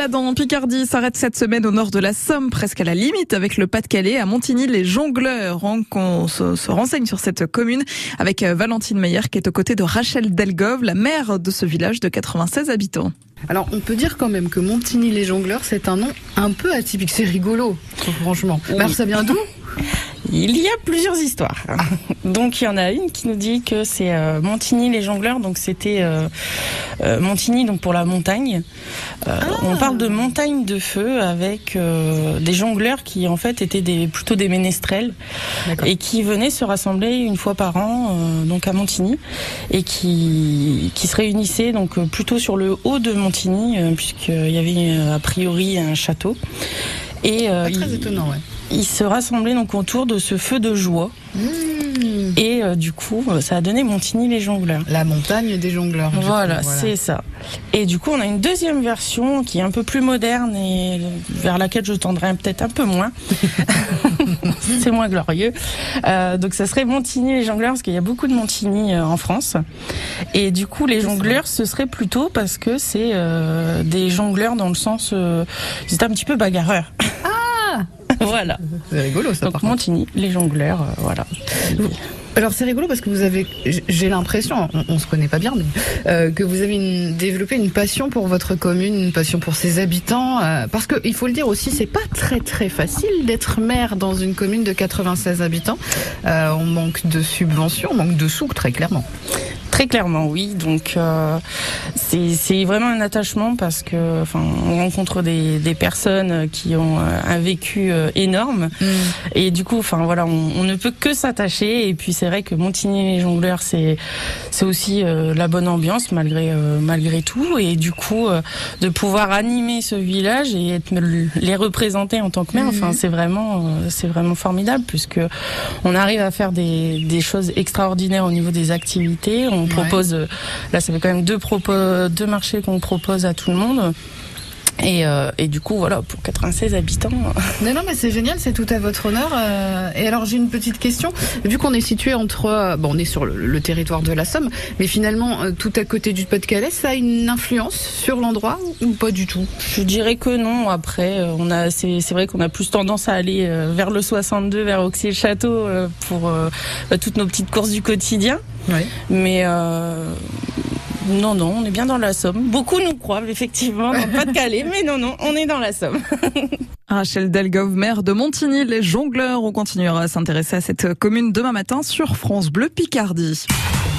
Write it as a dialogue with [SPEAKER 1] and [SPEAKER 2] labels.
[SPEAKER 1] balade en Picardie s'arrête cette semaine au nord de la Somme, presque à la limite avec le Pas-de-Calais, à Montigny, les jongleurs. On se, se, renseigne sur cette commune avec euh, Valentine Meyer qui est aux côtés de Rachel Delgove, la maire de ce village de 96 habitants.
[SPEAKER 2] Alors, on peut dire quand même que Montigny les jongleurs, c'est un nom un peu atypique. C'est rigolo, franchement. Oui. Alors, ça vient d'où?
[SPEAKER 3] Il y a plusieurs histoires. Donc il y en a une qui nous dit que c'est euh, Montigny les jongleurs, donc c'était euh, euh, Montigny donc pour la montagne. Ah. On parle de montagne de feu avec des jongleurs qui en fait étaient des, plutôt des ménestrels et qui venaient se rassembler une fois par an donc à Montigny et qui, qui se réunissaient donc plutôt sur le haut de Montigny puisqu'il y avait a priori un château.
[SPEAKER 2] Et très il, étonnant, ouais
[SPEAKER 3] ils se rassemblaient donc autour de ce feu de joie. Mmh. Et euh, du coup, ça a donné Montigny les jongleurs.
[SPEAKER 2] La montagne des jongleurs.
[SPEAKER 3] Voilà, voilà. c'est ça. Et du coup, on a une deuxième version qui est un peu plus moderne et vers laquelle je tendrai peut-être un peu moins. c'est moins glorieux. Euh, donc, ça serait Montigny les jongleurs parce qu'il y a beaucoup de Montigny euh, en France. Et du coup, les jongleurs, ce serait plutôt parce que c'est euh, des jongleurs dans le sens, euh, c'est un petit peu bagarreurs. voilà.
[SPEAKER 2] C'est rigolo ça.
[SPEAKER 3] Donc Montigny, les jongleurs, euh, voilà.
[SPEAKER 2] Alors c'est rigolo parce que vous avez, j'ai l'impression, on, on, se connaît pas bien, mais euh, que vous avez une, développé une passion pour votre commune, une passion pour ses habitants, euh, parce que il faut le dire aussi, c'est pas très très facile d'être maire dans une commune de 96 habitants. Euh, on manque de subventions, on manque de sous très clairement.
[SPEAKER 3] Très clairement, oui. Donc euh, c'est vraiment un attachement parce que, enfin, on rencontre des, des personnes qui ont euh, un vécu euh, énorme mm. et du coup, enfin voilà, on, on ne peut que s'attacher. Et puis c'est vrai que Montigny les jongleurs, c'est c'est aussi euh, la bonne ambiance malgré euh, malgré tout. Et du coup, euh, de pouvoir animer ce village et être, les représenter en tant que maire, mm. enfin c'est vraiment c'est vraiment formidable puisque on arrive à faire des, des choses extraordinaires au niveau des activités. On propose, ouais. là ça fait quand même deux, propos, deux marchés qu'on propose à tout le monde. Et, euh, et, du coup, voilà, pour 96 habitants.
[SPEAKER 2] Non, non, mais c'est génial, c'est tout à votre honneur. Euh, et alors, j'ai une petite question. Vu qu'on est situé entre, euh, bon, on est sur le, le, territoire de la Somme, mais finalement, euh, tout à côté du Pas-de-Calais, ça a une influence sur l'endroit ou pas du tout?
[SPEAKER 3] Je dirais que non. Après, euh, on a, c'est vrai qu'on a plus tendance à aller euh, vers le 62, vers Auxy-le-Château pour bah, toutes nos petites courses du quotidien.
[SPEAKER 2] Ouais.
[SPEAKER 3] Mais non, non, on est bien dans la Somme. Beaucoup nous croient, effectivement, dans le Pas-de-Calais, mais non, non, on est dans la Somme.
[SPEAKER 1] Rachel Delgove, maire de Montigny, les jongleurs. On continuera à s'intéresser à cette commune demain matin sur France Bleu Picardie.